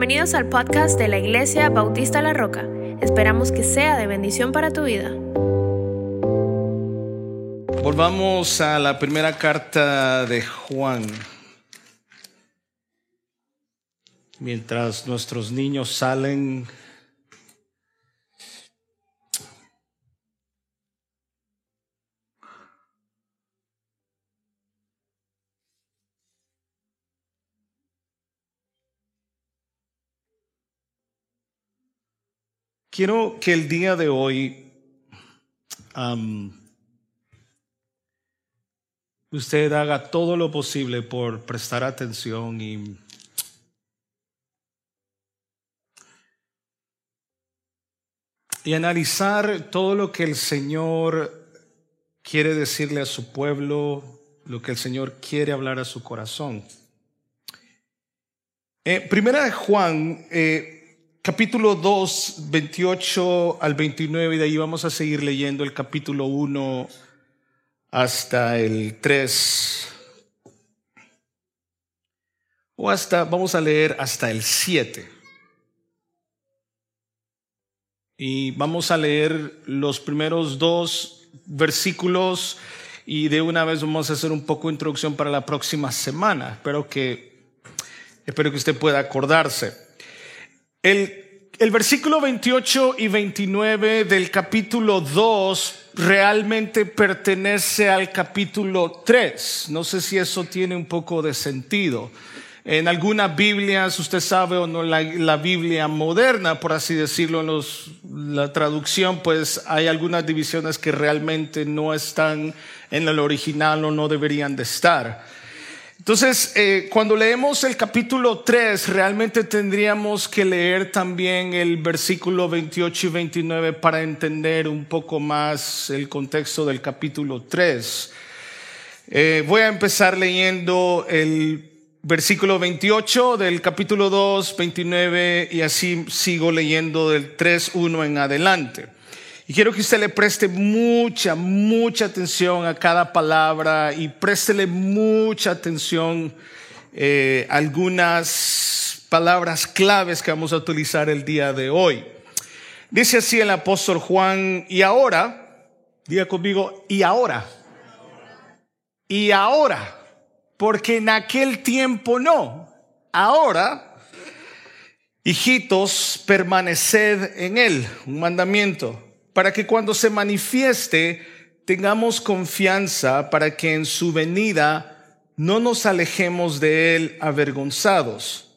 Bienvenidos al podcast de la Iglesia Bautista La Roca. Esperamos que sea de bendición para tu vida. Volvamos a la primera carta de Juan. Mientras nuestros niños salen Quiero que el día de hoy usted haga todo lo posible por prestar atención y analizar todo lo que el Señor quiere decirle a su pueblo, lo que el Señor quiere hablar a su corazón. Eh, primera de Juan, eh, capítulo 2, 28 al 29, y de ahí vamos a seguir leyendo el capítulo 1 hasta el 3. O hasta, vamos a leer hasta el 7. Y vamos a leer los primeros dos versículos y de una vez vamos a hacer un poco de introducción para la próxima semana. Espero que, espero que usted pueda acordarse. El, el versículo 28 y 29 del capítulo 2 realmente pertenece al capítulo 3. No sé si eso tiene un poco de sentido. En algunas Biblias, usted sabe o no, la, la Biblia moderna, por así decirlo, en los, la traducción, pues hay algunas divisiones que realmente no están en el original o no deberían de estar. Entonces, eh, cuando leemos el capítulo 3, realmente tendríamos que leer también el versículo 28 y 29 para entender un poco más el contexto del capítulo 3. Eh, voy a empezar leyendo el versículo 28 del capítulo 2, 29 y así sigo leyendo del 3, 1 en adelante. Y quiero que usted le preste mucha, mucha atención a cada palabra y préstele mucha atención eh, algunas palabras claves que vamos a utilizar el día de hoy. Dice así el apóstol Juan, y ahora, diga conmigo, y ahora, y ahora, porque en aquel tiempo no, ahora, hijitos, permaneced en él, un mandamiento para que cuando se manifieste tengamos confianza para que en su venida no nos alejemos de él avergonzados.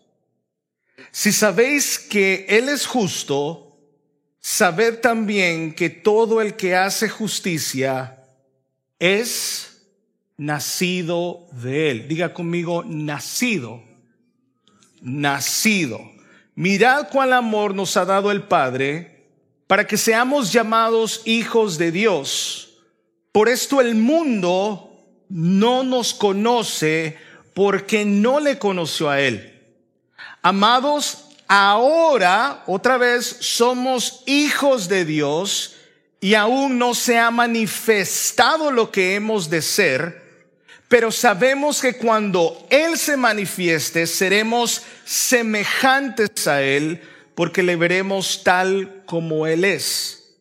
Si sabéis que él es justo, sabed también que todo el que hace justicia es nacido de él. Diga conmigo, nacido, nacido. Mirad cuál amor nos ha dado el Padre para que seamos llamados hijos de Dios. Por esto el mundo no nos conoce porque no le conoció a Él. Amados, ahora otra vez somos hijos de Dios y aún no se ha manifestado lo que hemos de ser, pero sabemos que cuando Él se manifieste seremos semejantes a Él porque le veremos tal como Él es.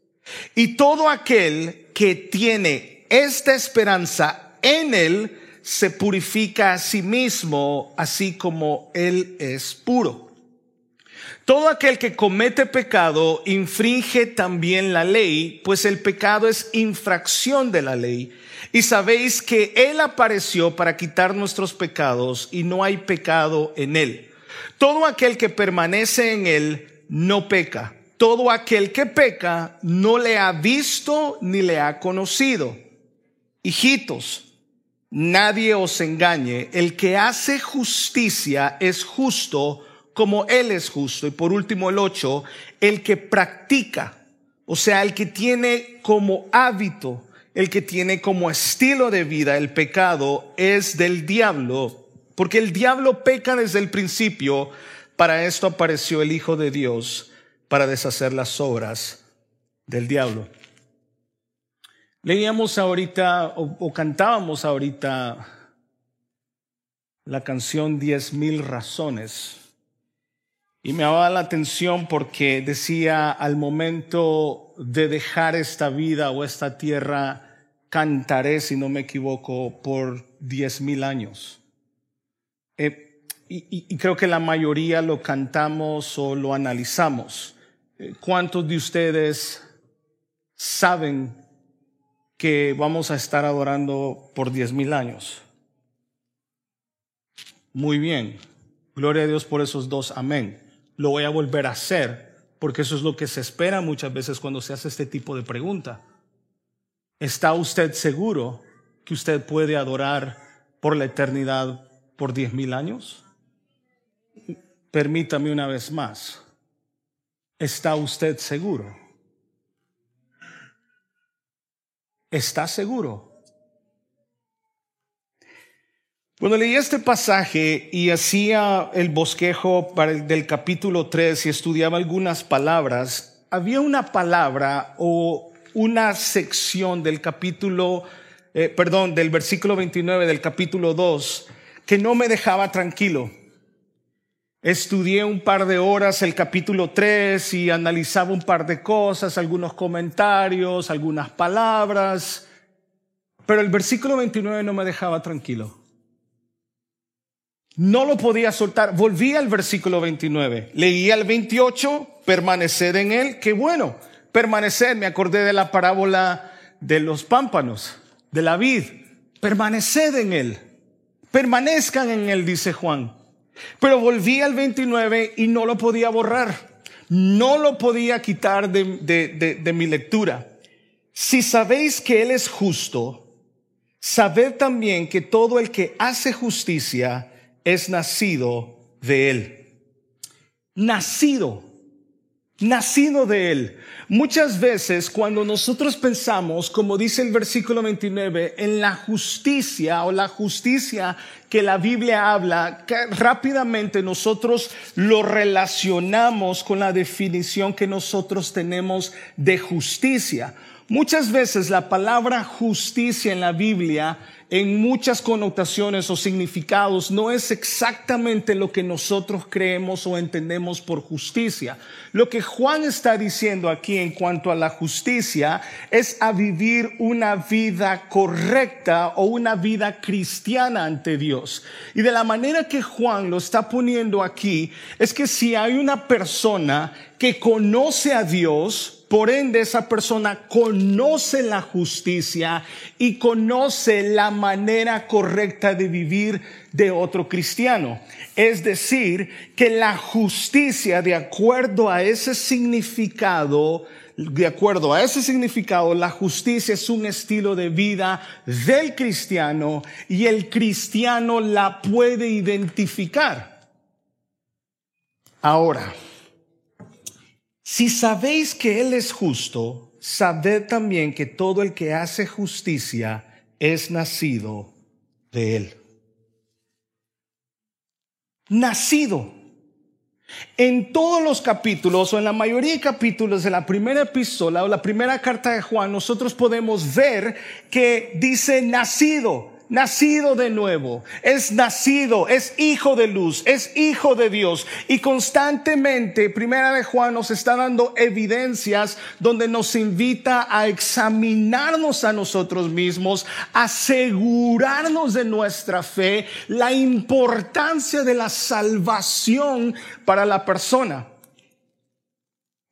Y todo aquel que tiene esta esperanza en Él se purifica a sí mismo, así como Él es puro. Todo aquel que comete pecado infringe también la ley, pues el pecado es infracción de la ley. Y sabéis que Él apareció para quitar nuestros pecados y no hay pecado en Él. Todo aquel que permanece en él no peca. Todo aquel que peca no le ha visto ni le ha conocido. Hijitos, nadie os engañe. El que hace justicia es justo como él es justo. Y por último el ocho, el que practica, o sea, el que tiene como hábito, el que tiene como estilo de vida el pecado es del diablo porque el diablo peca desde el principio. Para esto apareció el Hijo de Dios, para deshacer las obras del diablo. Leíamos ahorita o, cantábamos ahorita la canción Diez mil razones. Y me daba la atención porque decía, al momento de dejar esta vida o esta tierra, cantaré, si no me equivoco, por diez mil años. Eh, y, creo que la mayoría lo cantamos o lo analizamos. ¿Cuántos de ustedes saben que vamos a estar adorando por diez mil años? Muy bien. Gloria a Dios por esos dos. Amén. Lo voy a volver a hacer porque eso es lo que se espera muchas veces cuando se hace este tipo de pregunta. ¿Está usted seguro que usted puede adorar por la eternidad por diez mil años? Permítame una vez más. ¿Está usted seguro? ¿Está seguro? Cuando leí este pasaje y hacía el bosquejo del capítulo 3 y estudiaba algunas palabras, había una palabra o una sección del capítulo, eh, perdón, del versículo 29 del capítulo 2 que no me dejaba tranquilo. Estudié un par de horas el capítulo 3 y analizaba un par de cosas, algunos comentarios, algunas palabras, pero el versículo 29 no me dejaba tranquilo. No lo podía soltar. Volví al versículo 29. Leí al 28, permanecer en él. Qué bueno, permanecer. Me acordé de la parábola de los pámpanos, de la vid. Permaneced en él. Permanezcan en él, dice Juan. Pero volví al 29 y no lo podía borrar. No lo podía quitar de, de, mi lectura. Si sabéis que Él es justo, sabed también que todo el que hace justicia es nacido de Él. Nacido, nacido de Él. Muchas veces cuando nosotros pensamos, como dice el versículo 29, en la justicia o la justicia que la Biblia habla, rápidamente nosotros lo relacionamos con la definición que nosotros tenemos de justicia. Muchas veces la palabra justicia en la Biblia en muchas connotaciones o significados no es exactamente lo que nosotros creemos o entendemos por justicia. Lo que Juan está diciendo aquí en cuanto a la justicia es a vivir una vida correcta o una vida cristiana ante Dios. Y de la manera que Juan lo está poniendo aquí es que si hay una persona que conoce a Dios, por ende, esa persona conoce la justicia y conoce la manera correcta de vivir de otro cristiano. Es decir, que la justicia, de acuerdo a ese significado, de acuerdo a ese significado, la justicia es un estilo de vida del cristiano y el cristiano la puede identificar. Ahora, si sabéis que Él es justo, sabed también que todo el que hace justicia es nacido de Él. Nacido. En todos los capítulos o en la mayoría de capítulos de la primera epístola o la primera carta de Juan, nosotros podemos ver que dice nacido nacido de nuevo, es nacido, es hijo de luz, es hijo de Dios. Y constantemente, Primera de Juan nos está dando evidencias donde nos invita a examinarnos a nosotros mismos, asegurarnos de nuestra fe, la importancia de la salvación para la persona.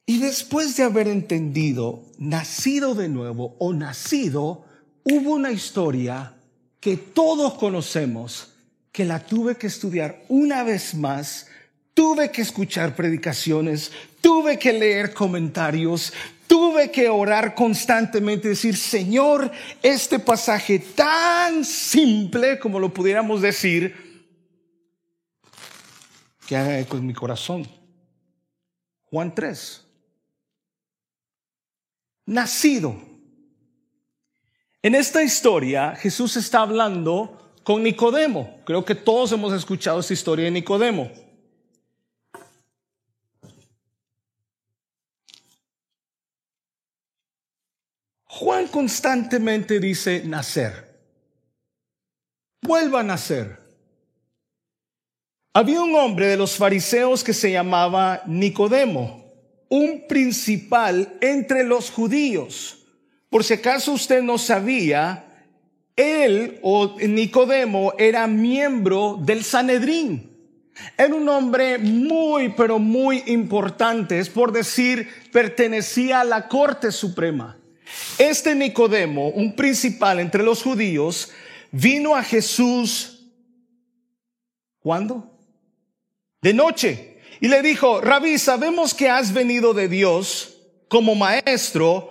Y después de haber entendido, nacido de nuevo o nacido, hubo una historia que todos conocemos, que la tuve que estudiar una vez más, tuve que escuchar predicaciones, tuve que leer comentarios, tuve que orar constantemente, decir, Señor, este pasaje tan simple como lo pudiéramos decir, que haga eco en mi corazón. Juan 3. Nacido en esta historia, Jesús está hablando con Nicodemo. Creo que todos hemos escuchado esta historia de Nicodemo. Juan constantemente dice nacer. Vuelva a nacer. Había un hombre de los fariseos que se llamaba Nicodemo, un principal entre los judíos. Por si acaso usted no sabía, él o Nicodemo era miembro del Sanedrín. Era un hombre muy, pero muy importante, es por decir, pertenecía a la Corte Suprema. Este Nicodemo, un principal entre los judíos, vino a Jesús, ¿cuándo? De noche. Y le dijo, Rabí, sabemos que has venido de Dios como maestro,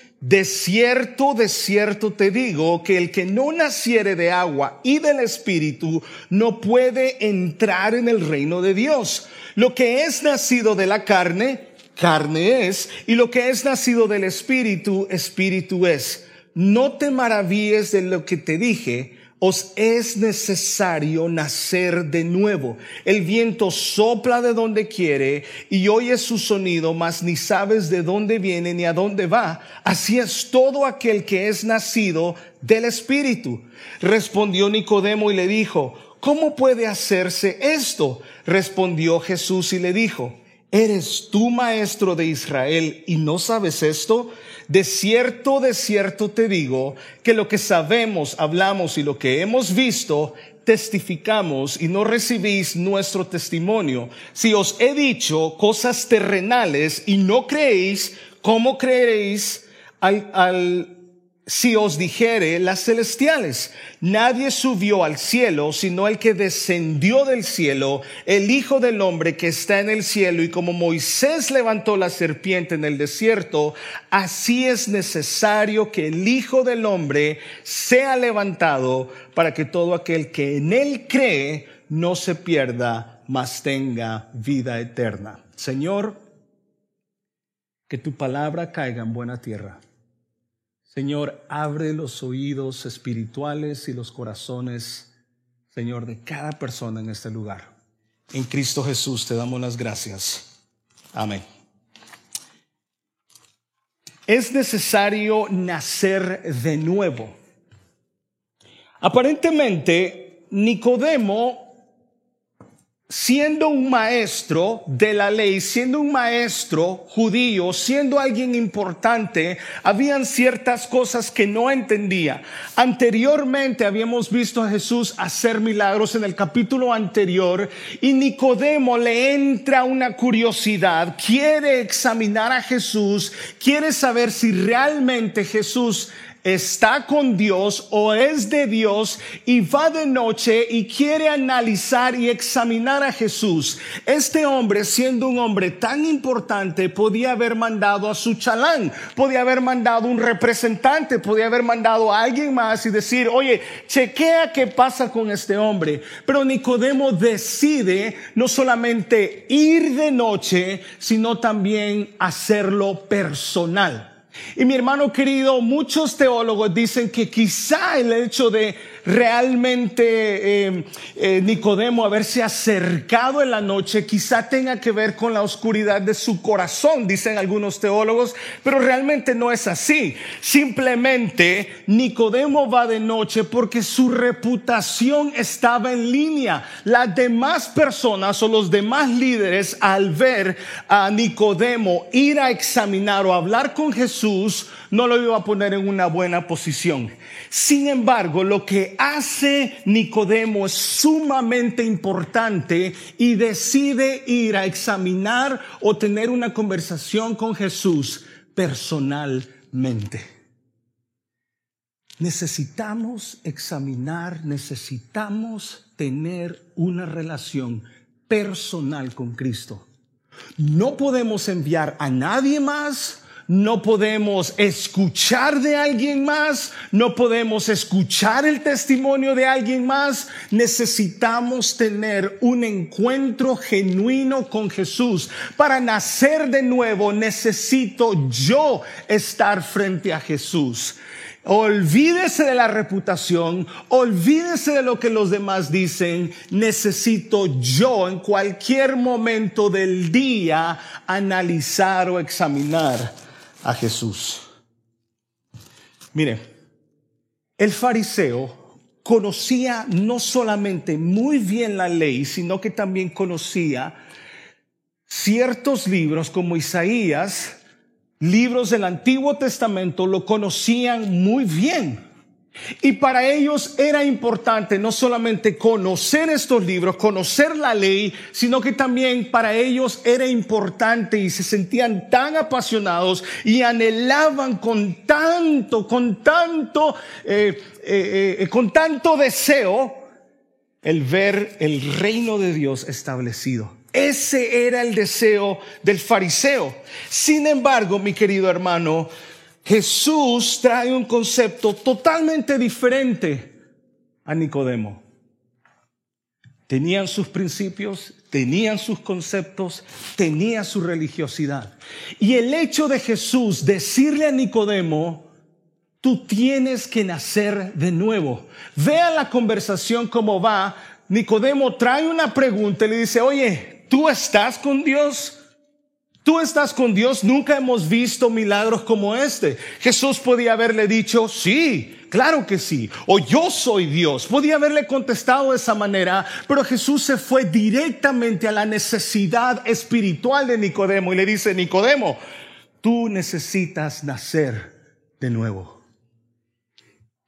de cierto, de cierto te digo que el que no naciere de agua y del Espíritu no puede entrar en el reino de Dios. Lo que es nacido de la carne, carne es, y lo que es nacido del Espíritu, Espíritu es. No te maravilles de lo que te dije, os es necesario nacer de nuevo. El viento sopla de donde quiere y oyes su sonido, mas ni sabes de dónde viene ni a dónde va. Así es todo aquel que es nacido del Espíritu. Respondió Nicodemo y le dijo, ¿cómo puede hacerse esto? Respondió Jesús y le dijo, ¿eres tú maestro de Israel y no sabes esto? De cierto, de cierto te digo que lo que sabemos, hablamos y lo que hemos visto, testificamos y no recibís nuestro testimonio. Si os he dicho cosas terrenales y no creéis, ¿cómo creeréis al, al si os dijere las celestiales, nadie subió al cielo, sino el que descendió del cielo, el Hijo del Hombre que está en el cielo, y como Moisés levantó la serpiente en el desierto, así es necesario que el Hijo del Hombre sea levantado para que todo aquel que en él cree no se pierda, mas tenga vida eterna. Señor, que tu palabra caiga en buena tierra Señor, abre los oídos espirituales y los corazones, Señor, de cada persona en este lugar. En Cristo Jesús te damos las gracias. Amén. Es necesario nacer de nuevo. Aparentemente, Nicodemo siendo un maestro de la ley, siendo un maestro judío, siendo alguien importante, habían ciertas cosas que no entendía. Anteriormente habíamos visto a Jesús hacer milagros en el capítulo anterior y Nicodemo le entra una curiosidad, quiere examinar a Jesús, quiere saber si realmente Jesús está con Dios o es de Dios y va de noche y quiere analizar y examinar a Jesús. Este hombre, siendo un hombre tan importante, podía haber mandado a su chalán, podía haber mandado un representante, podía haber mandado a alguien más y decir, oye, chequea qué pasa con este hombre. Pero Nicodemo decide no solamente ir de noche, sino también hacerlo personal. Y mi hermano querido, muchos teólogos dicen que quizá el hecho de realmente eh, eh, Nicodemo haberse acercado en la noche quizá tenga que ver con la oscuridad de su corazón, dicen algunos teólogos, pero realmente no es así. Simplemente Nicodemo va de noche porque su reputación estaba en línea. Las demás personas o los demás líderes al ver a Nicodemo ir a examinar o hablar con Jesús, no lo iba a poner en una buena posición. Sin embargo, lo que hace Nicodemo es sumamente importante y decide ir a examinar o tener una conversación con Jesús personalmente. Necesitamos examinar, necesitamos tener una relación personal con Cristo. No podemos enviar a nadie más no podemos escuchar de alguien más, no podemos escuchar el testimonio de alguien más. Necesitamos tener un encuentro genuino con Jesús. Para nacer de nuevo necesito yo estar frente a Jesús. Olvídese de la reputación, olvídese de lo que los demás dicen. Necesito yo en cualquier momento del día analizar o examinar a Jesús. Mire, el fariseo conocía no solamente muy bien la ley, sino que también conocía ciertos libros como Isaías, libros del Antiguo Testamento lo conocían muy bien. Y para ellos era importante no solamente conocer estos libros, conocer la ley, sino que también para ellos era importante y se sentían tan apasionados y anhelaban con tanto, con tanto, eh, eh, eh, con tanto deseo el ver el reino de Dios establecido. Ese era el deseo del fariseo. Sin embargo, mi querido hermano, Jesús trae un concepto totalmente diferente a Nicodemo. Tenían sus principios, tenían sus conceptos, tenía su religiosidad. Y el hecho de Jesús decirle a Nicodemo, tú tienes que nacer de nuevo. Vea la conversación cómo va. Nicodemo trae una pregunta y le dice, oye, ¿Tú estás con Dios? Tú estás con Dios, nunca hemos visto milagros como este. Jesús podía haberle dicho, sí, claro que sí, o yo soy Dios. Podía haberle contestado de esa manera, pero Jesús se fue directamente a la necesidad espiritual de Nicodemo y le dice, Nicodemo, tú necesitas nacer de nuevo.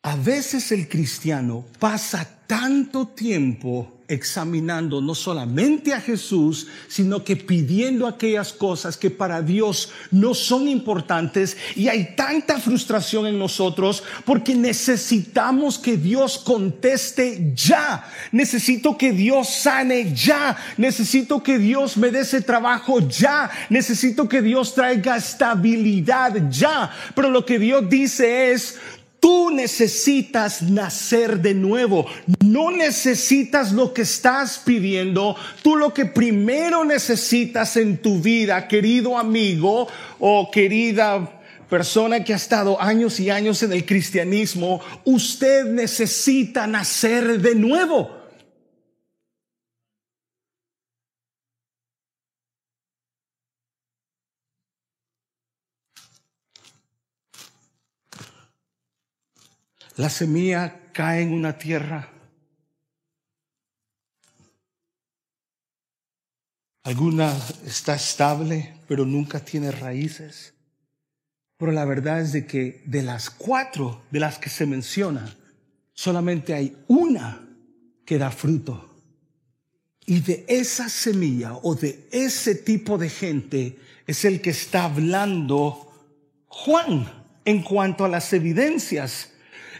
A veces el cristiano pasa tanto tiempo examinando no solamente a Jesús, sino que pidiendo aquellas cosas que para Dios no son importantes y hay tanta frustración en nosotros porque necesitamos que Dios conteste ya. Necesito que Dios sane ya. Necesito que Dios me dé ese trabajo ya. Necesito que Dios traiga estabilidad ya. Pero lo que Dios dice es, Tú necesitas nacer de nuevo. No necesitas lo que estás pidiendo. Tú lo que primero necesitas en tu vida, querido amigo o querida persona que ha estado años y años en el cristianismo, usted necesita nacer de nuevo. La semilla cae en una tierra. Alguna está estable, pero nunca tiene raíces. Pero la verdad es de que de las cuatro de las que se menciona, solamente hay una que da fruto. Y de esa semilla o de ese tipo de gente es el que está hablando Juan en cuanto a las evidencias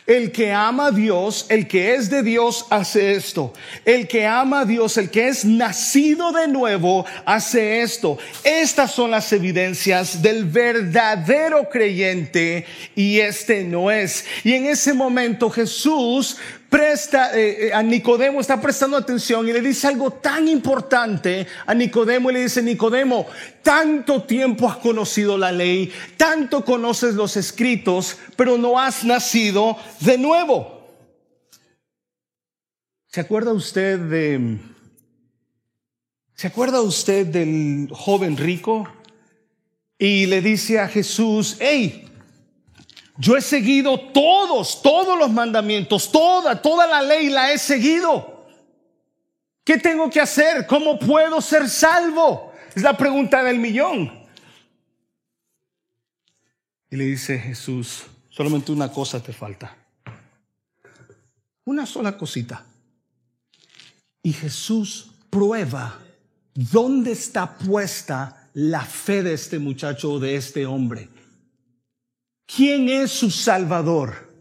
el que ama a Dios, el que es de Dios, hace esto. El que ama a Dios, el que es nacido de nuevo, hace esto. Estas son las evidencias del verdadero creyente y este no es. Y en ese momento Jesús presta, eh, eh, a Nicodemo está prestando atención y le dice algo tan importante a Nicodemo y le dice, Nicodemo, tanto tiempo has conocido la ley, tanto conoces los escritos, pero no has nacido de nuevo. ¿Se acuerda usted de... ¿Se acuerda usted del joven rico? Y le dice a Jesús, hey, yo he seguido todos, todos los mandamientos, toda, toda la ley la he seguido. ¿Qué tengo que hacer? ¿Cómo puedo ser salvo? Es la pregunta del millón. Y le dice Jesús, solamente una cosa te falta. Una sola cosita. Y Jesús prueba dónde está puesta la fe de este muchacho o de este hombre. ¿Quién es su Salvador?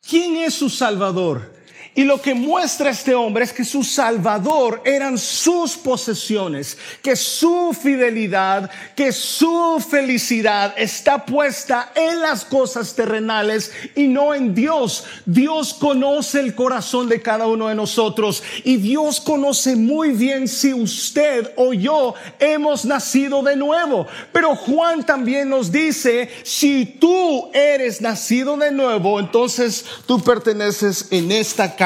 ¿Quién es su Salvador? Y lo que muestra este hombre es que su salvador eran sus posesiones, que su fidelidad, que su felicidad está puesta en las cosas terrenales y no en Dios. Dios conoce el corazón de cada uno de nosotros y Dios conoce muy bien si usted o yo hemos nacido de nuevo. Pero Juan también nos dice, si tú eres nacido de nuevo, entonces tú perteneces en esta casa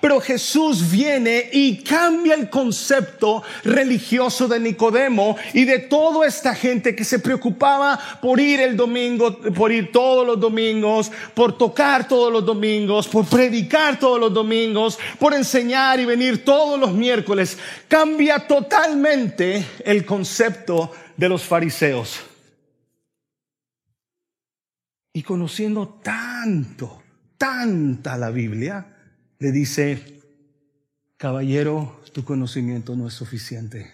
pero Jesús viene y cambia el concepto religioso de Nicodemo y de toda esta gente que se preocupaba por ir el domingo, por ir todos los domingos, por tocar todos los domingos, por predicar todos los domingos, por enseñar y venir todos los miércoles. Cambia totalmente el concepto de los fariseos. Y conociendo tanto, tanta la Biblia, le dice, caballero, tu conocimiento no es suficiente.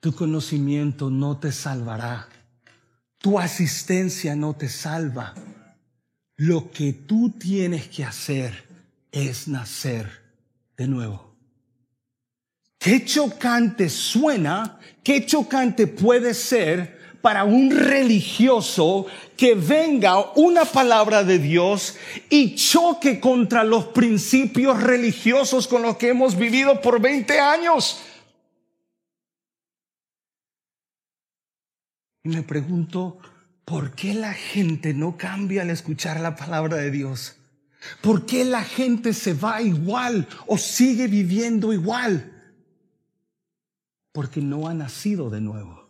Tu conocimiento no te salvará. Tu asistencia no te salva. Lo que tú tienes que hacer es nacer de nuevo. Qué chocante suena, qué chocante puede ser para un religioso que venga una palabra de Dios y choque contra los principios religiosos con los que hemos vivido por 20 años. Y me pregunto, ¿por qué la gente no cambia al escuchar la palabra de Dios? ¿Por qué la gente se va igual o sigue viviendo igual? Porque no ha nacido de nuevo.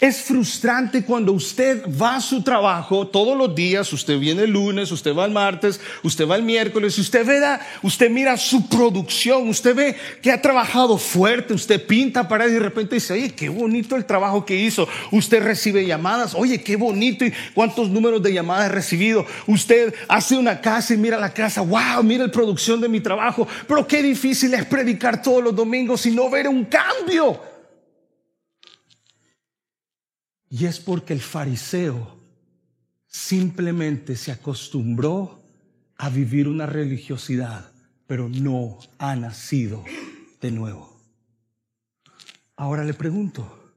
Es frustrante cuando usted va a su trabajo todos los días, usted viene el lunes, usted va el martes, usted va el miércoles, usted ve, usted mira su producción, usted ve que ha trabajado fuerte, usted pinta para y de repente dice, oye, qué bonito el trabajo que hizo. Usted recibe llamadas, oye, qué bonito y cuántos números de llamadas he recibido. Usted hace una casa y mira la casa, wow, mira la producción de mi trabajo, pero qué difícil es predicar todos los domingos y no ver un cambio. Y es porque el fariseo simplemente se acostumbró a vivir una religiosidad, pero no ha nacido de nuevo. Ahora le pregunto,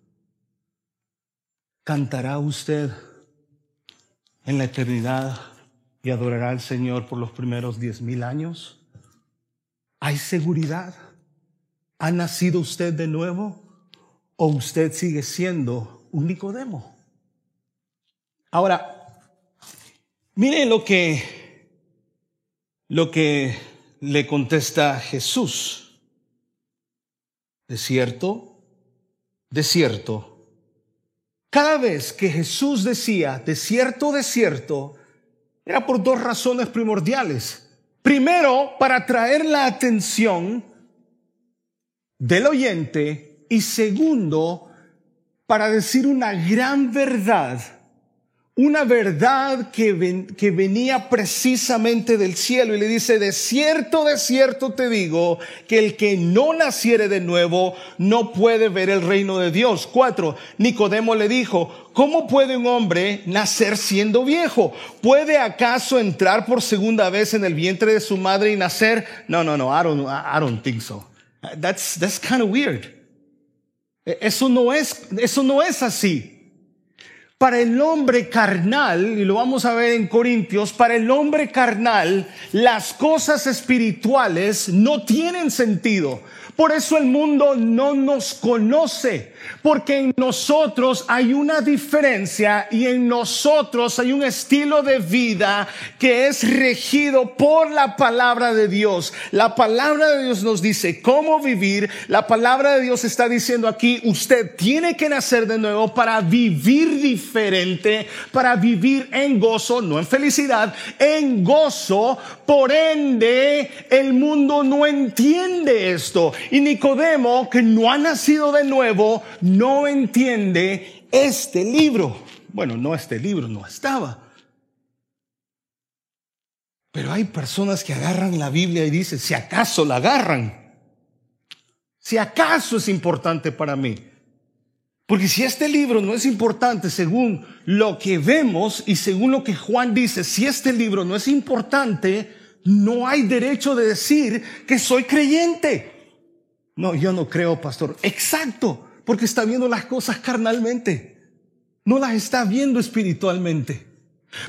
¿cantará usted en la eternidad y adorará al Señor por los primeros diez mil años? ¿Hay seguridad? ¿Ha nacido usted de nuevo? ¿O usted sigue siendo un Nicodemo. Ahora, miren lo que, lo que le contesta Jesús. De cierto, de cierto, cada vez que Jesús decía de cierto, de cierto, era por dos razones primordiales. Primero, para atraer la atención del oyente y segundo, para decir una gran verdad, una verdad que, venía precisamente del cielo y le dice, de cierto, de cierto te digo, que el que no naciere de nuevo no puede ver el reino de Dios. Cuatro, Nicodemo le dijo, ¿cómo puede un hombre nacer siendo viejo? ¿Puede acaso entrar por segunda vez en el vientre de su madre y nacer? No, no, no, I don't, I don't think so. That's, that's kind of weird. E, eso no es, eso no es así. Para el hombre carnal, y lo vamos a ver en Corintios, para el hombre carnal, las cosas espirituales no tienen sentido. Por eso el mundo no nos conoce, porque en nosotros hay una diferencia y en nosotros hay un estilo de vida que es regido por la palabra de Dios. La palabra de Dios nos dice cómo vivir. La palabra de Dios está diciendo aquí, usted tiene que nacer de nuevo para vivir diferente, para vivir en gozo, no en felicidad, en gozo. Por ende, el mundo no entiende esto. Y Nicodemo, que no ha nacido de nuevo, no entiende este libro. Bueno, no este libro, no estaba. Pero hay personas que agarran la Biblia y dicen, si acaso la agarran, si acaso es importante para mí. Porque si este libro no es importante según lo que vemos y según lo que Juan dice, si este libro no es importante, no hay derecho de decir que soy creyente. No, yo no creo, pastor. Exacto, porque está viendo las cosas carnalmente. No las está viendo espiritualmente.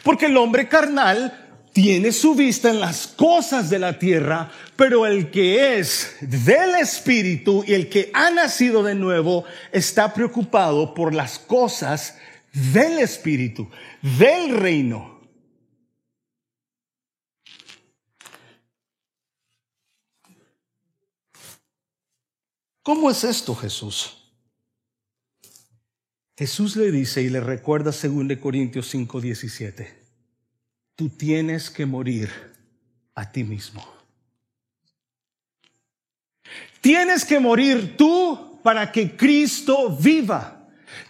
Porque el hombre carnal tiene su vista en las cosas de la tierra, pero el que es del Espíritu y el que ha nacido de nuevo está preocupado por las cosas del Espíritu, del reino. ¿Cómo es esto, Jesús? Jesús le dice y le recuerda 2 Corintios 5:17 tú tienes que morir a ti mismo. Tienes que morir tú para que Cristo viva.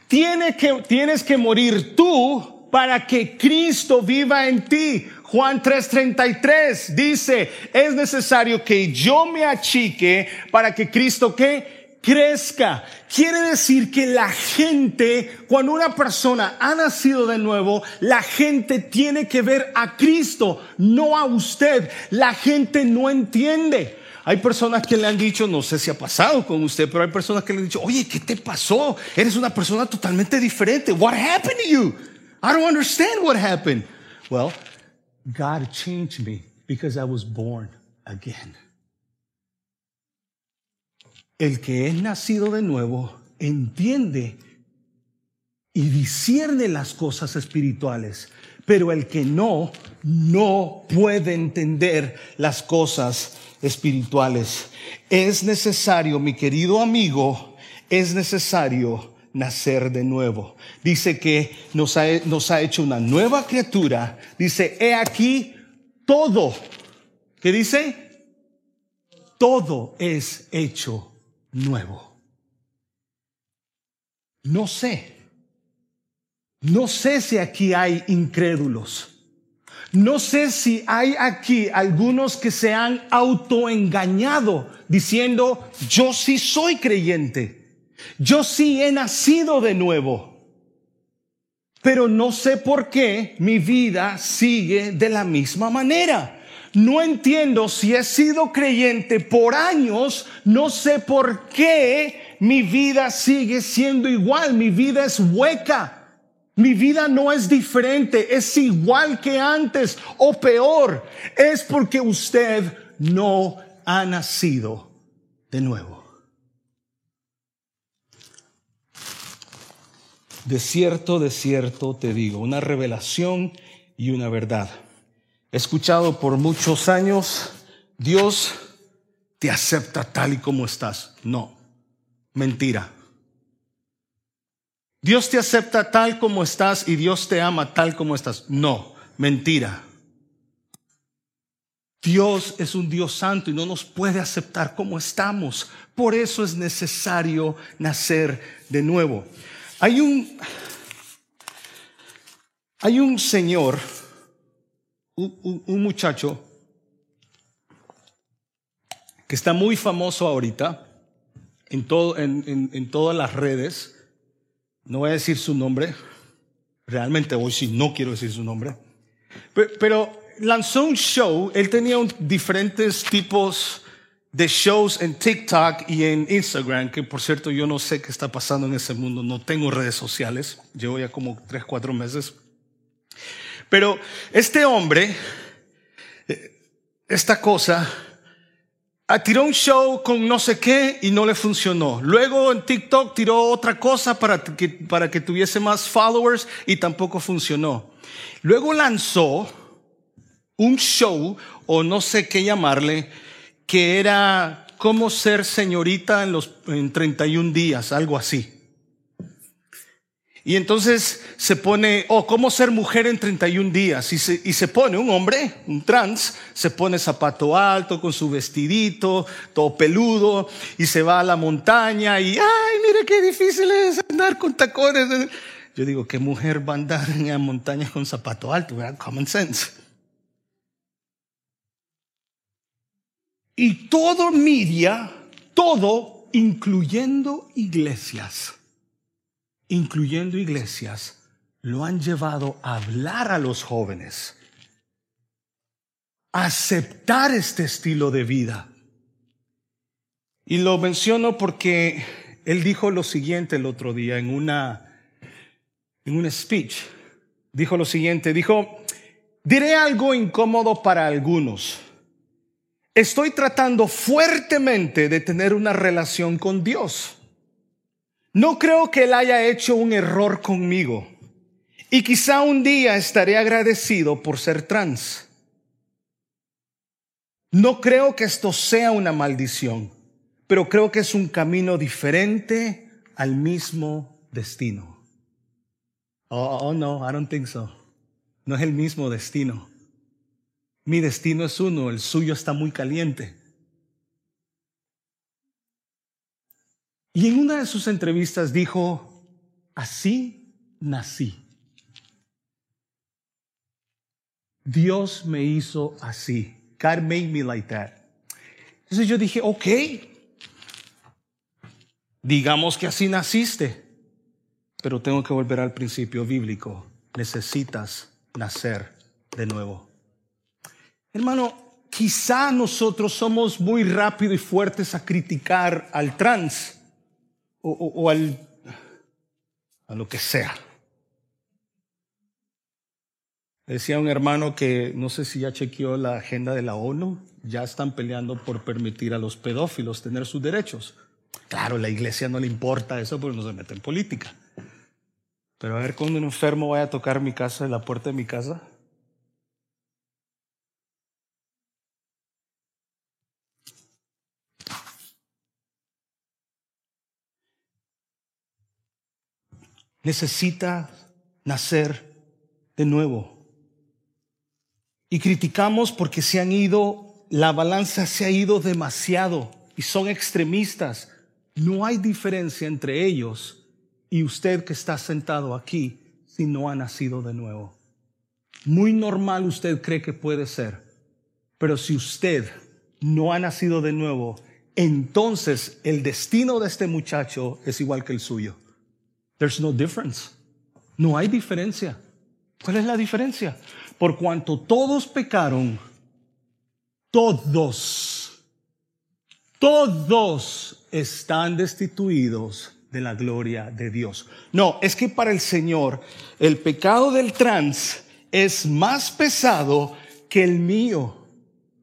Tienes que, tienes que morir tú para que Cristo viva en ti. Juan 3:33 dice, es necesario que yo me achique para que Cristo que crezca. Quiere decir que la gente, cuando una persona ha nacido de nuevo, la gente tiene que ver a Cristo, no a usted. La gente no entiende. Hay personas que le han dicho, no sé si ha pasado con usted, pero hay personas que le han dicho, oye, ¿qué te pasó? Eres una persona totalmente diferente. What happened to you? I don't understand what happened. Well, God changed me because I was born again. El que es nacido de nuevo entiende y discierne las cosas espirituales, pero el que no, no puede entender las cosas espirituales. Es necesario, mi querido amigo, es necesario nacer de nuevo. Dice que nos ha, nos ha hecho una nueva criatura. Dice, he aquí todo. ¿Qué dice? Todo es hecho nuevo. No sé. No sé si aquí hay incrédulos. No sé si hay aquí algunos que se han autoengañado diciendo, yo sí soy creyente. Yo sí he nacido de nuevo. Pero no sé por qué mi vida sigue de la misma manera. No entiendo si he sido creyente por años, no sé por qué mi vida sigue siendo igual, mi vida es hueca. Mi vida no es diferente, es igual que antes o peor. Es porque usted no ha nacido de nuevo. De cierto, de cierto te digo, una revelación y una verdad He escuchado por muchos años, Dios te acepta tal y como estás. No, mentira. Dios te acepta tal como estás y Dios te ama tal como estás. No, mentira. Dios es un Dios santo y no nos puede aceptar como estamos. Por eso es necesario nacer de nuevo. Hay un, hay un señor un, muchacho que está muy famoso ahorita en, todo, en, todas las redes. No voy a decir su nombre. Realmente hoy sí no quiero decir su nombre. Pero, lanzó un show. Él tenía diferentes tipos de shows en TikTok y en Instagram, que por cierto yo no sé qué está pasando en ese mundo. No tengo redes sociales. Llevo ya como tres, cuatro meses. Pero este hombre, esta cosa, tiró un show con no sé qué y no le funcionó. Luego en TikTok tiró otra cosa para que, para que tuviese más followers y tampoco funcionó. Luego lanzó un show, o no sé qué llamarle, que era cómo ser señorita en los en 31 días, algo así. Y entonces se pone, oh, ¿cómo ser mujer en 31 días? Y se, y se pone un hombre, un trans, se pone zapato alto con su vestidito, todo peludo, y se va a la montaña y, ay, mire qué difícil es andar con tacones. Yo digo, ¿qué mujer va a andar en la montaña con zapato alto? ¿verdad? Common sense. Y todo media, todo, incluyendo iglesias incluyendo iglesias, lo han llevado a hablar a los jóvenes, aceptar este estilo de vida. Y lo menciono porque él dijo lo siguiente el otro día en una en un speech. Dijo lo siguiente, dijo, diré algo incómodo para algunos. Estoy tratando fuertemente de tener una relación con Dios. No creo que Él haya hecho un error conmigo. Y quizá un día estaré agradecido por ser trans. No creo que esto sea una maldición, pero creo que es un camino diferente al mismo destino. Oh, oh, no, I don't think so. No es el mismo destino. Mi destino es uno, el suyo está muy caliente. Y en una de sus entrevistas dijo, así nací. Dios me hizo así. God made me like that. Entonces yo dije, ok, digamos que así naciste. Pero tengo que volver al principio bíblico. Necesitas nacer de nuevo. Hermano, quizá nosotros somos muy rápidos y fuertes a criticar al trans o, al, a lo que sea. Decía un hermano que no sé si ya chequeó la agenda de la ONU, ya están peleando por permitir a los pedófilos tener sus derechos. Claro, la iglesia no le importa eso porque no se mete en política. Pero a ver cuando un enfermo vaya a tocar mi casa, la puerta de mi casa. Necesita nacer de nuevo. Y criticamos porque se han ido, la balanza se ha ido demasiado y son extremistas. No hay diferencia entre ellos y usted que está sentado aquí si no ha nacido de nuevo. Muy normal usted cree que puede ser, pero si usted no ha nacido de nuevo, entonces el destino de este muchacho es igual que el suyo. There's no difference. No hay diferencia. ¿Cuál es la diferencia? Por cuanto todos pecaron, todos, todos están destituidos de la gloria de Dios. No, es que para el Señor el pecado del trans es más pesado que el mío.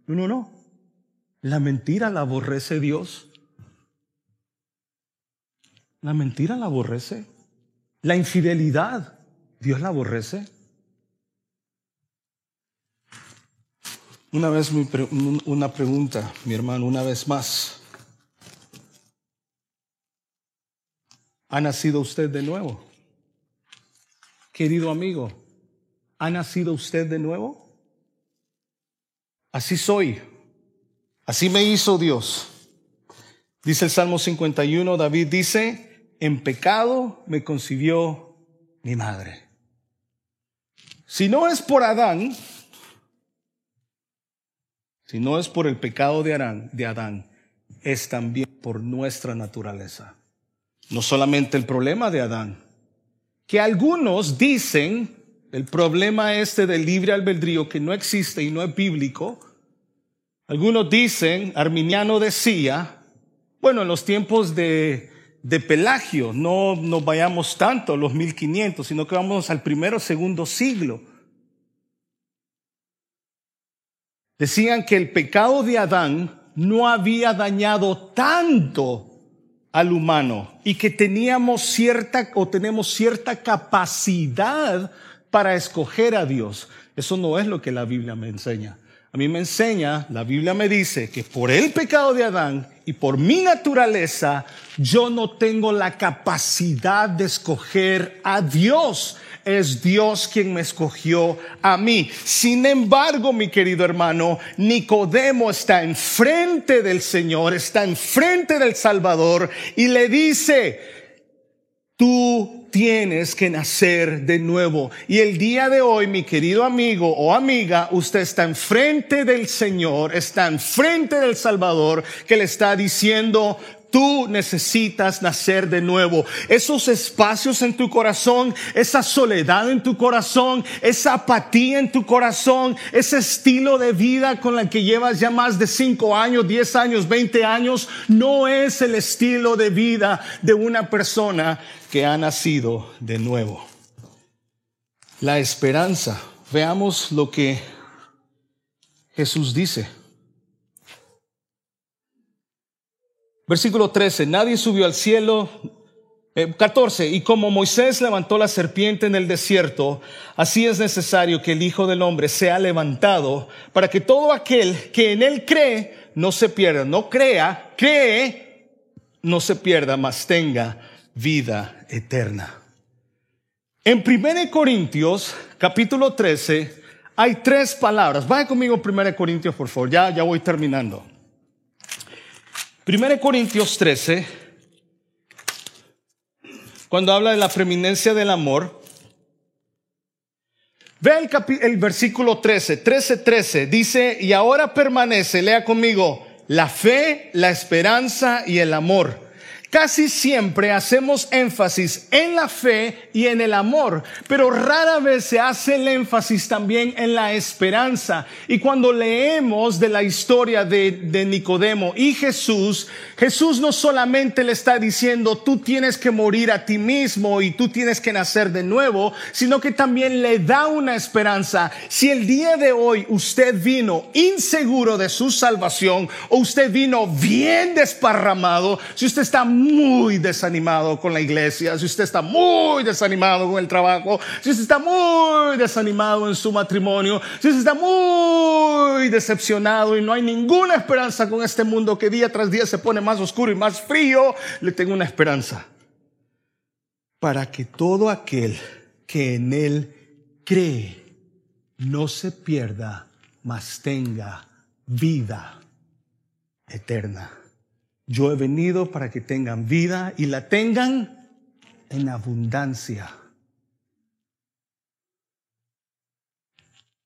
No, no, no. La mentira la aborrece Dios. La mentira la aborrece. La infidelidad, Dios la aborrece. Una vez una pregunta, mi hermano, una vez más. ¿Ha nacido usted de nuevo? Querido amigo, ¿ha nacido usted de nuevo? Así soy. Así me hizo Dios. Dice el Salmo 51, David dice, en pecado me concibió mi madre. Si no es por Adán, si no es por el pecado de Adán, de Adán, es también por nuestra naturaleza. No solamente el problema de Adán, que algunos dicen el problema este del libre albedrío que no existe y no es bíblico. Algunos dicen, Arminiano decía, bueno, en los tiempos de, de Pelagio, no nos vayamos tanto a los 1500, sino que vamos al primero, segundo siglo. Decían que el pecado de Adán no había dañado tanto al humano y que teníamos cierta o tenemos cierta capacidad para escoger a Dios. Eso no es lo que la Biblia me enseña. A mí me enseña, la Biblia me dice que por el pecado de Adán y por mi naturaleza, yo no tengo la capacidad de escoger a Dios es Dios quien me escogió a mí. Sin embargo, mi querido hermano, Nicodemo está enfrente del Señor, está enfrente del Salvador y le dice, tú tienes que nacer de nuevo. Y el día de hoy, mi querido amigo o amiga, usted está enfrente del Señor, está enfrente del Salvador, que le está diciendo, Tú necesitas nacer de nuevo. Esos espacios en tu corazón, esa soledad en tu corazón, esa apatía en tu corazón, ese estilo de vida con el que llevas ya más de 5 años, 10 años, 20 años, no es el estilo de vida de una persona que ha nacido de nuevo. La esperanza. Veamos lo que Jesús dice. Versículo 13, nadie subió al cielo. 14, eh, y como Moisés levantó la serpiente en el desierto, así es necesario que el Hijo del Hombre sea levantado para que todo aquel que en él cree no se pierda, no crea, cree, no se pierda, mas tenga vida eterna. En 1 Corintios, capítulo 13, hay tres palabras. Vaya conmigo 1 Corintios, por favor, ya, ya voy terminando. 1 Corintios 13, cuando habla de la preeminencia del amor, ve el, el versículo 13, 13, 13, dice, y ahora permanece, lea conmigo, la fe, la esperanza y el amor Casi siempre hacemos énfasis en la fe y en el amor, pero rara vez se hace el énfasis también en la esperanza. Y cuando leemos de la historia de, Nicodemo y Jesús, Jesús no solamente le está diciendo, tú tienes que morir a ti mismo y tú tienes que nacer de nuevo, sino que también le da una esperanza. Si el día de hoy usted vino inseguro de su salvación o usted vino bien desparramado, si usted está muy desanimado con la iglesia, si usted está muy desanimado con el trabajo, si usted está muy desanimado en su matrimonio, si usted está muy decepcionado y no hay ninguna esperanza con este mundo que día tras día se pone más oscuro y más frío, le tengo una esperanza. Para que todo aquel que en él cree no se pierda, mas tenga vida eterna. Yo he venido para que tengan vida y la tengan en abundancia.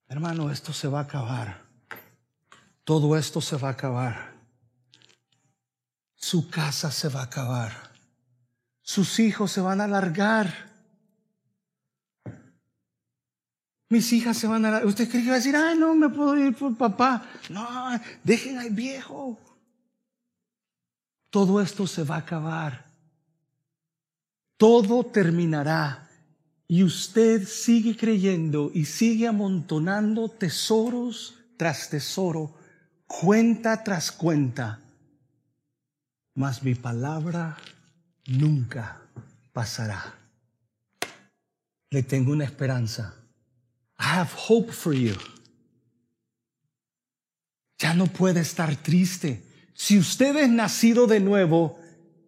Hermano, esto se va a acabar. Todo esto se va a acabar. Su casa se va a acabar. Sus hijos se van a alargar. Mis hijas se van a alargar. ¿Usted cree que va a decir, ay, no, me puedo ir por papá? No, dejen al viejo. Todo esto se va a acabar. Todo terminará. Y usted sigue creyendo y sigue amontonando tesoros tras tesoro, cuenta tras cuenta. Mas mi palabra nunca pasará. Le tengo una esperanza. I have hope for you. Ya no puede estar triste si usted es nacido de nuevo,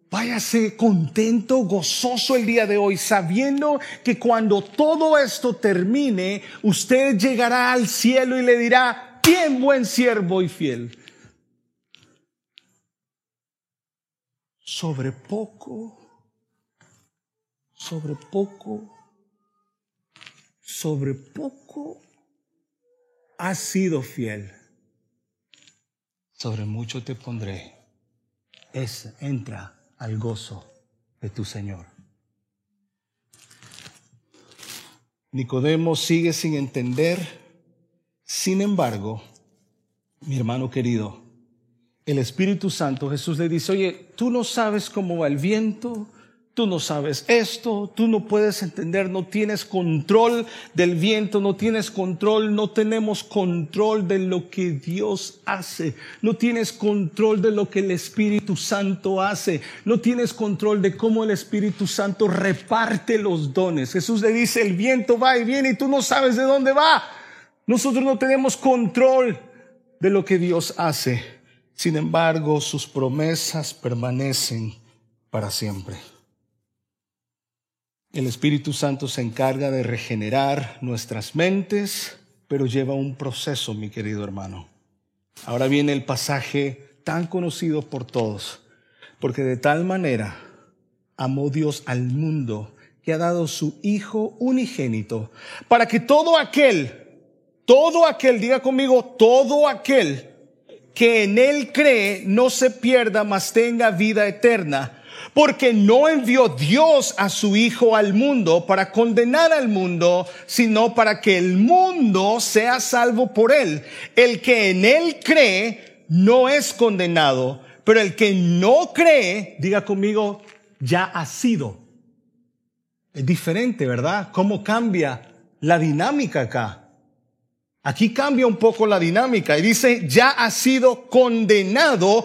váyase contento, gozoso el día de hoy, sabiendo que cuando todo esto termine, usted llegará al cielo y le dirá, bien buen siervo y fiel. Sobre poco, sobre poco, sobre poco, ha sido fiel sobre mucho te pondré. Es, entra al gozo de tu Señor. Nicodemo sigue sin entender. Sin embargo, mi hermano querido, el Espíritu Santo, Jesús le dice, oye, tú no sabes cómo va el viento, Tú no sabes esto, tú no puedes entender, no tienes control del viento, no tienes control, no tenemos control de lo que Dios hace, no tienes control de lo que el Espíritu Santo hace, no tienes control de cómo el Espíritu Santo reparte los dones. Jesús le dice, el viento va y viene y tú no sabes de dónde va. Nosotros no tenemos control de lo que Dios hace. Sin embargo, sus promesas permanecen para siempre. El Espíritu Santo se encarga de regenerar nuestras mentes, pero lleva un proceso, mi querido hermano. Ahora viene el pasaje tan conocido por todos, porque de tal manera amó Dios al mundo que ha dado su Hijo unigénito, para que todo aquel, todo aquel, diga conmigo, todo aquel que en él cree no se pierda, mas tenga vida eterna. Porque no envió Dios a su Hijo al mundo para condenar al mundo, sino para que el mundo sea salvo por él. El que en él cree no es condenado, pero el que no cree, diga conmigo, ya ha sido. Es diferente, ¿verdad? ¿Cómo cambia la dinámica acá? Aquí cambia un poco la dinámica y dice, ya ha sido condenado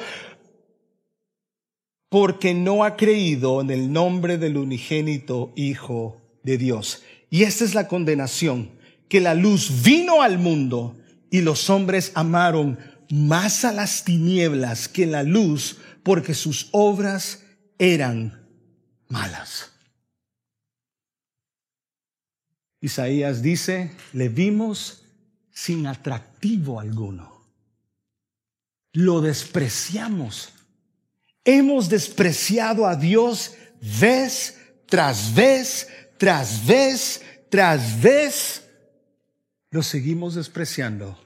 porque no ha creído en el nombre del unigénito Hijo de Dios. Y esta es la condenación, que la luz vino al mundo y los hombres amaron más a las tinieblas que la luz porque sus obras eran malas. Isaías dice, le vimos sin atractivo alguno. Lo despreciamos. Hemos despreciado a Dios vez tras vez, tras vez, tras vez. Lo seguimos despreciando.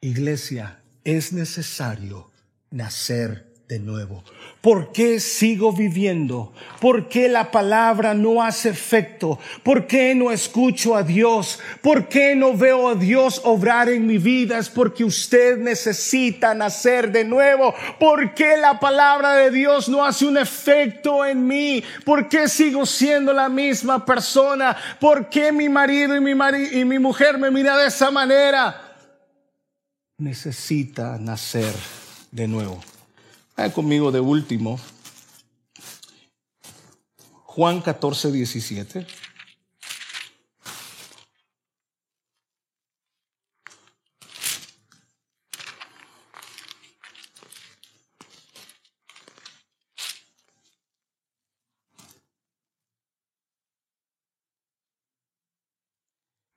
Iglesia, es necesario nacer de nuevo. ¿Por qué sigo viviendo? ¿Por qué la palabra no hace efecto? ¿Por qué no escucho a Dios? ¿Por qué no veo a Dios obrar en mi vida? Es porque usted necesita nacer de nuevo. ¿Por qué la palabra de Dios no hace un efecto en mí? ¿Por qué sigo siendo la misma persona? ¿Por qué mi marido y mi, y mi mujer me mira de esa manera? Necesita nacer de nuevo conmigo de último. Juan 14, 17.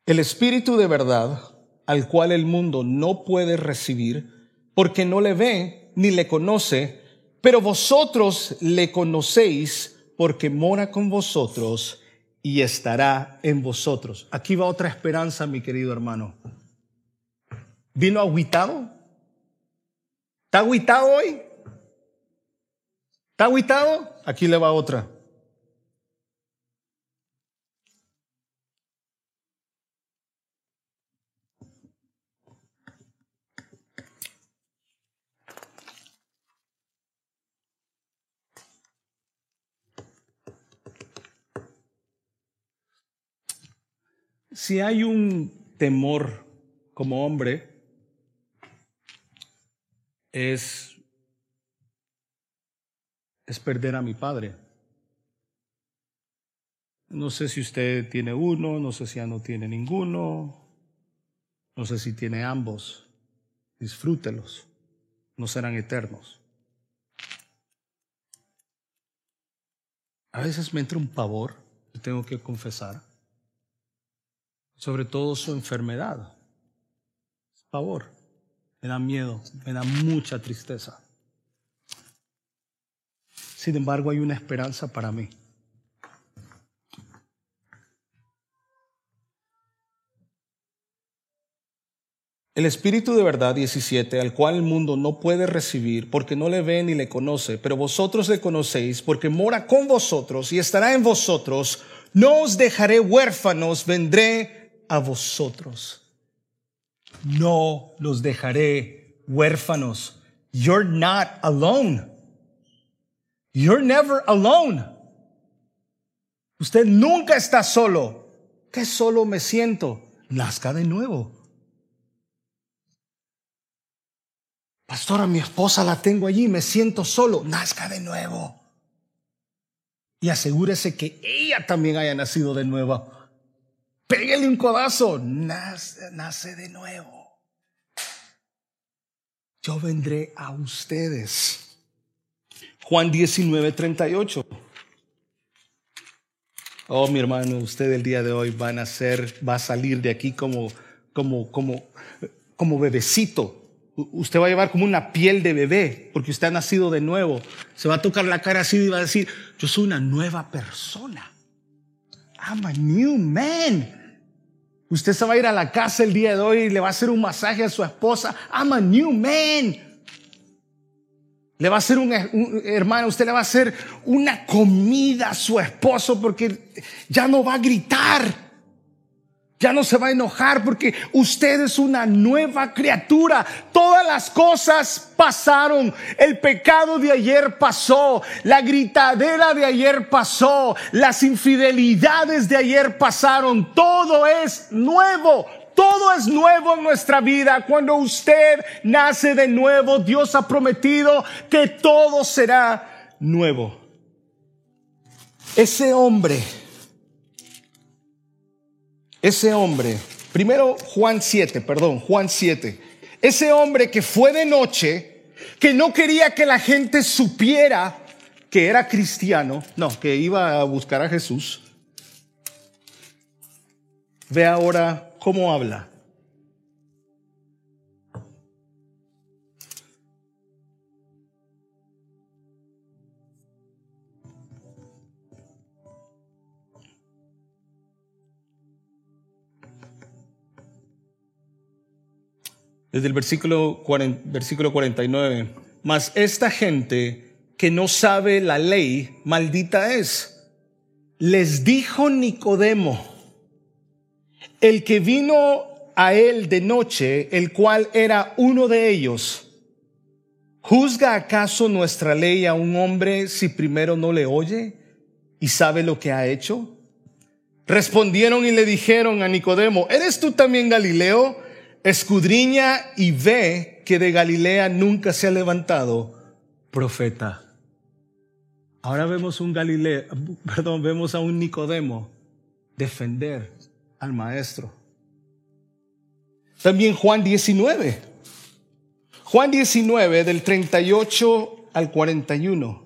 El Espíritu de verdad, al cual el mundo no puede recibir, porque no le ve ni le conoce, pero vosotros le conocéis porque mora con vosotros y estará en vosotros. Aquí va otra esperanza, mi querido hermano. ¿Vino aguitado? ¿Está aguitado hoy? ¿Está aguitado? Aquí le va otra. Si hay un temor como hombre, es, es perder a mi padre. No sé si usted tiene uno, no sé si ya no tiene ninguno, no sé si tiene ambos. Disfrútelos, no serán eternos. A veces me entra un pavor, tengo que confesar sobre todo su enfermedad. Favor, me da miedo, me da mucha tristeza. Sin embargo, hay una esperanza para mí. El Espíritu de verdad 17, al cual el mundo no puede recibir porque no le ve ni le conoce, pero vosotros le conocéis porque mora con vosotros y estará en vosotros, no os dejaré huérfanos, vendré a vosotros. No los dejaré huérfanos. You're not alone. You're never alone. Usted nunca está solo. ¿Qué solo me siento? Nazca de nuevo. Pastora, mi esposa la tengo allí, me siento solo. Nazca de nuevo. Y asegúrese que ella también haya nacido de nuevo. Pégale un codazo, nace, nace de nuevo. Yo vendré a ustedes. Juan 19, 38. Oh, mi hermano, usted el día de hoy van a ser, va a salir de aquí como, como, como, como bebecito. Usted va a llevar como una piel de bebé, porque usted ha nacido de nuevo. Se va a tocar la cara así y va a decir, yo soy una nueva persona. I'm a new man. Usted se va a ir a la casa el día de hoy y le va a hacer un masaje a su esposa. I'm a new man. Le va a hacer un, hermano, usted le va a hacer una comida a su esposo porque ya no va a gritar. Ya no se va a enojar porque usted es una nueva criatura. Todas las cosas pasaron. El pecado de ayer pasó. La gritadera de ayer pasó. Las infidelidades de ayer pasaron. Todo es nuevo. Todo es nuevo en nuestra vida. Cuando usted nace de nuevo, Dios ha prometido que todo será nuevo. Ese hombre ese hombre, primero Juan 7, perdón, Juan 7, ese hombre que fue de noche, que no quería que la gente supiera que era cristiano, no, que iba a buscar a Jesús, ve ahora cómo habla. Desde el versículo, versículo 49. Mas esta gente que no sabe la ley, maldita es. Les dijo Nicodemo, el que vino a él de noche, el cual era uno de ellos, ¿juzga acaso nuestra ley a un hombre si primero no le oye y sabe lo que ha hecho? Respondieron y le dijeron a Nicodemo, ¿eres tú también Galileo? Escudriña y ve que de Galilea nunca se ha levantado profeta. Ahora vemos un Galileo, perdón, vemos a un Nicodemo defender al maestro. También Juan 19. Juan 19 del 38 al 41.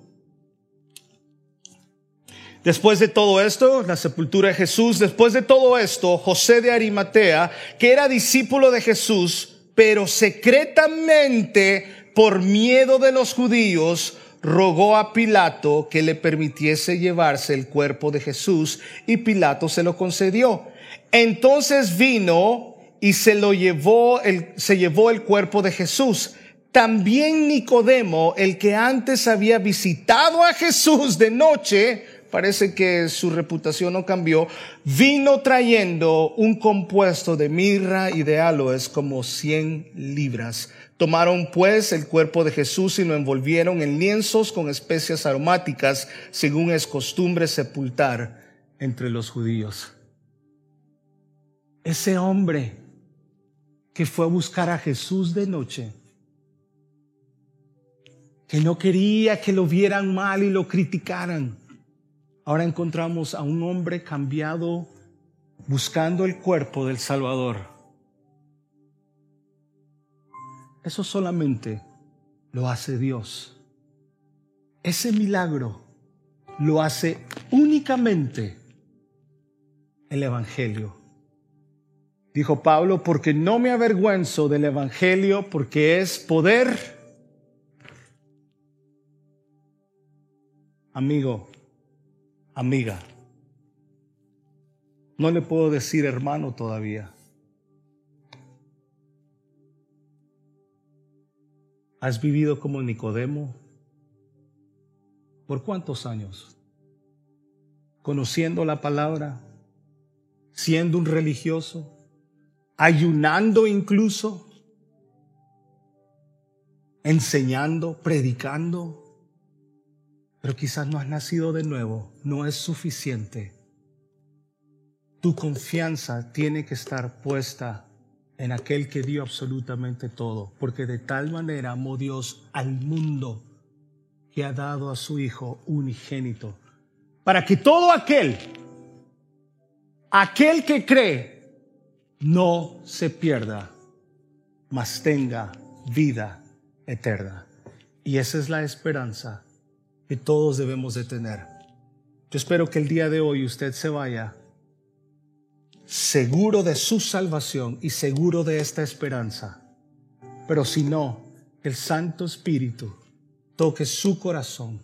Después de todo esto, la sepultura de Jesús, después de todo esto, José de Arimatea, que era discípulo de Jesús, pero secretamente por miedo de los judíos, rogó a Pilato que le permitiese llevarse el cuerpo de Jesús y Pilato se lo concedió. Entonces vino y se lo llevó, el, se llevó el cuerpo de Jesús. También Nicodemo, el que antes había visitado a Jesús de noche, parece que su reputación no cambió, vino trayendo un compuesto de mirra y de aloes como 100 libras. Tomaron pues el cuerpo de Jesús y lo envolvieron en lienzos con especias aromáticas, según es costumbre sepultar entre los judíos. Ese hombre que fue a buscar a Jesús de noche, que no quería que lo vieran mal y lo criticaran, ahora encontramos a un hombre cambiado buscando el cuerpo del Salvador. Eso solamente lo hace Dios. Ese milagro lo hace únicamente el Evangelio. Dijo Pablo, porque no me avergüenzo del Evangelio, porque es poder. Amigo, amiga. No le puedo decir hermano todavía. ¿Has vivido como Nicodemo? ¿Por cuántos años? Conociendo la palabra, siendo un religioso, ayunando incluso, enseñando, predicando pero quizás no has nacido de nuevo, no es suficiente. Tu confianza tiene que estar puesta en aquel que dio absolutamente todo, porque de tal manera amó Dios al mundo que ha dado a su Hijo unigénito, para que todo aquel, aquel que cree, no se pierda, mas tenga vida eterna. Y esa es la esperanza que todos debemos de tener. Yo espero que el día de hoy usted se vaya seguro de su salvación y seguro de esta esperanza. Pero si no, el Santo Espíritu toque su corazón,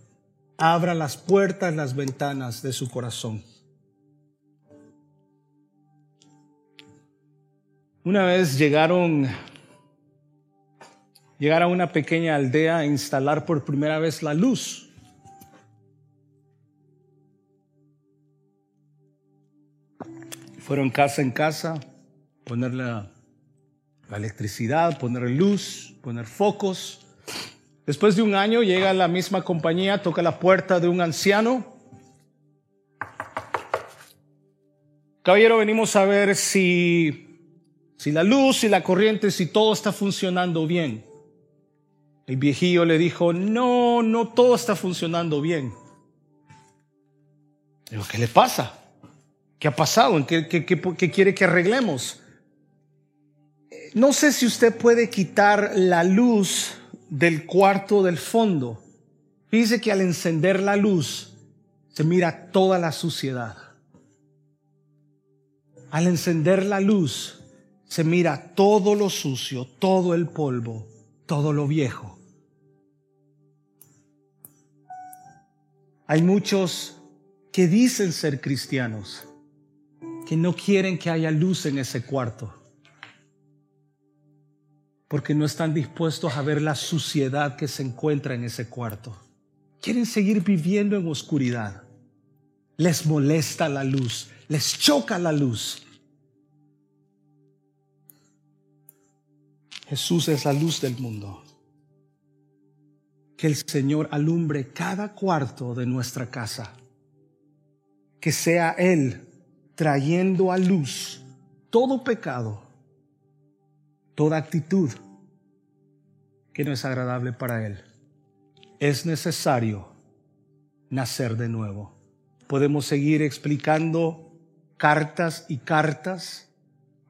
abra las puertas, las ventanas de su corazón. Una vez llegaron llegar a una pequeña aldea e instalar por primera vez la luz. Fueron casa en casa, poner la, electricidad, poner luz, poner focos. Después de un año llega la misma compañía, toca la puerta de un anciano. Caballero, venimos a ver si, si la luz y la corriente, si todo está funcionando bien. El viejillo le dijo, no, no todo está funcionando bien. Digo, ¿qué le pasa? ¿Qué ha pasado? ¿Qué, qué, qué quiere que arreglemos? No sé si usted puede quitar la luz del cuarto del fondo. Dice que al encender la luz se mira toda la suciedad. Al encender la luz se mira todo lo sucio, todo el polvo, todo lo viejo. Hay muchos que dicen ser cristianos, que no quieren que haya luz en ese cuarto porque no están dispuestos a ver la suciedad que se encuentra en ese cuarto. Quieren seguir viviendo en oscuridad. Les molesta la luz, les choca la luz. Jesús es la luz del mundo. Que el Señor alumbre cada cuarto de nuestra casa. Que sea Él trayendo a luz todo pecado toda actitud que no es agradable para Él. Es necesario nacer de nuevo. Podemos seguir explicando cartas y cartas.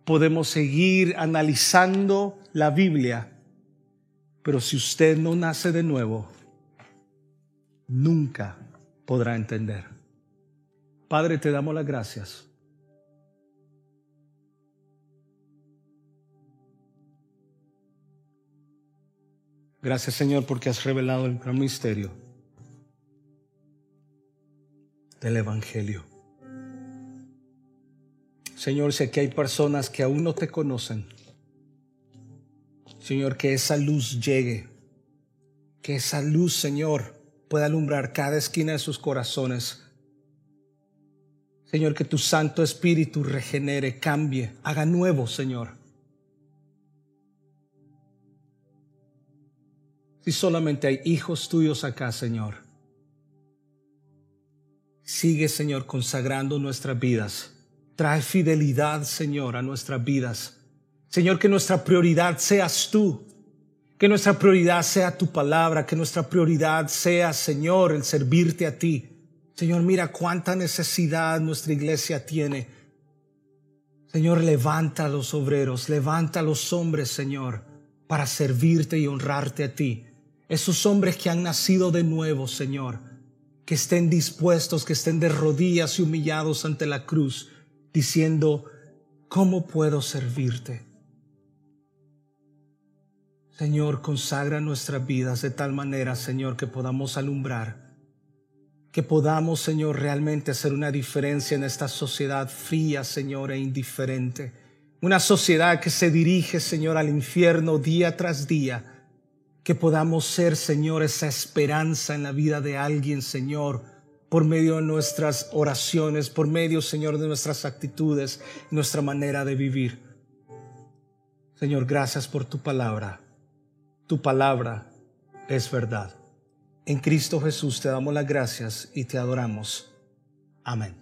Podemos seguir analizando la Biblia. Pero si usted no nace de nuevo, nunca podrá entender. Padre, te damos las gracias Gracias Señor porque has revelado el gran misterio del Evangelio. Señor, si aquí hay personas que aún no te conocen, Señor, que esa luz llegue, que esa luz, Señor, pueda alumbrar cada esquina de sus corazones. Señor, que tu Santo Espíritu regenere, cambie, haga nuevo, Señor. Si solamente hay hijos tuyos acá, Señor. Sigue, Señor, consagrando nuestras vidas. Trae fidelidad, Señor, a nuestras vidas. Señor, que nuestra prioridad seas tú. Que nuestra prioridad sea tu palabra. Que nuestra prioridad sea, Señor, el servirte a ti. Señor, mira cuánta necesidad nuestra iglesia tiene. Señor, levanta a los obreros, levanta a los hombres, Señor, para servirte y honrarte a ti esos hombres que han nacido de nuevo, Señor, que estén dispuestos, que estén de rodillas y humillados ante la cruz, diciendo, ¿cómo puedo servirte? Señor, consagra nuestras vidas de tal manera, Señor, que podamos alumbrar, que podamos, Señor, realmente hacer una diferencia en esta sociedad fría, Señor, e indiferente. Una sociedad que se dirige, Señor, al infierno día tras día que podamos ser, Señor, esa esperanza en la vida de alguien, Señor, por medio de nuestras oraciones, por medio, Señor, de nuestras actitudes, nuestra manera de vivir. Señor, gracias por tu palabra. Tu palabra es verdad. En Cristo Jesús te damos las gracias y te adoramos. Amén.